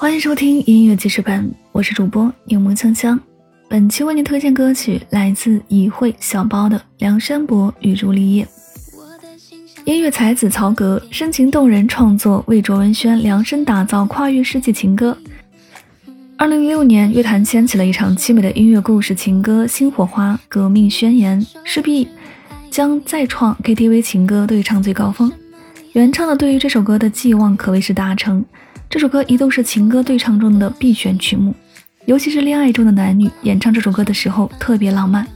欢迎收听音乐记事本，我是主播柠檬香香。本期为您推荐歌曲来自以会小包的《梁山伯与朱丽叶》。音乐才子曹格深情动人创作，为卓文萱量身打造跨越世纪情歌。二零零六年，乐坛掀起了一场凄美的音乐故事情歌新火花革命宣言，势必将再创 KTV 情歌对唱最高峰。原唱的对于这首歌的寄望可谓是达成。这首歌一度是情歌对唱中的必选曲目，尤其是恋爱中的男女演唱这首歌的时候特别浪漫。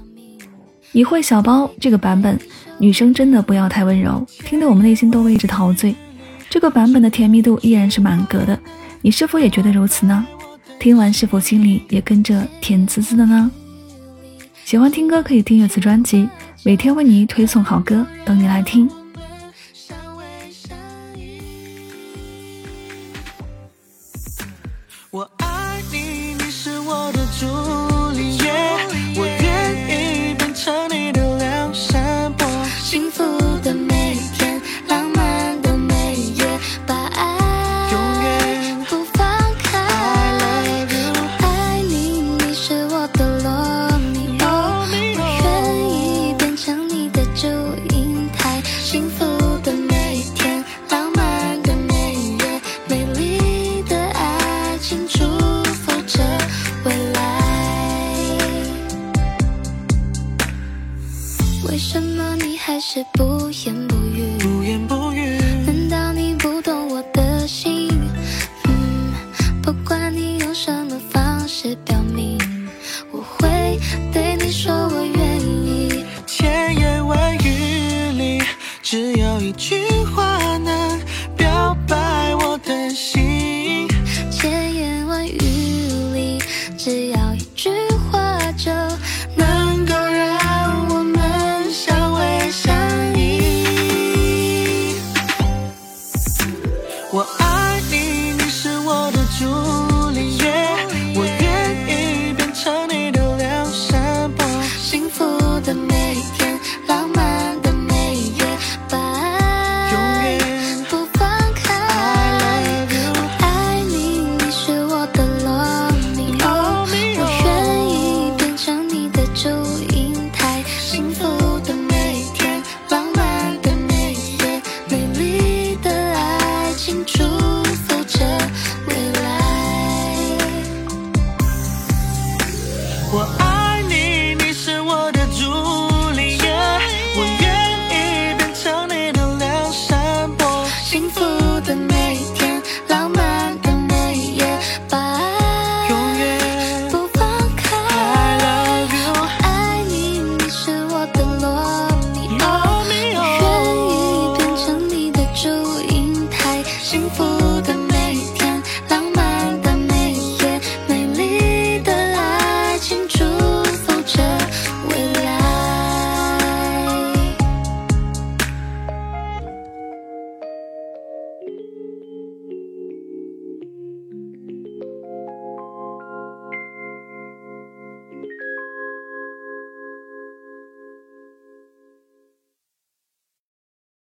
你会小包这个版本，女生真的不要太温柔，听得我们内心都为之陶醉。这个版本的甜蜜度依然是满格的，你是否也觉得如此呢？听完是否心里也跟着甜滋滋的呢？喜欢听歌可以订阅此专辑，每天为你推送好歌，等你来听。我爱你，你是我的主。为什么你还是不言不语？不言不语。难道你不懂我的心？嗯不管你用什么方式表明我会对你说我愿意。千言万语里只有一句幸福的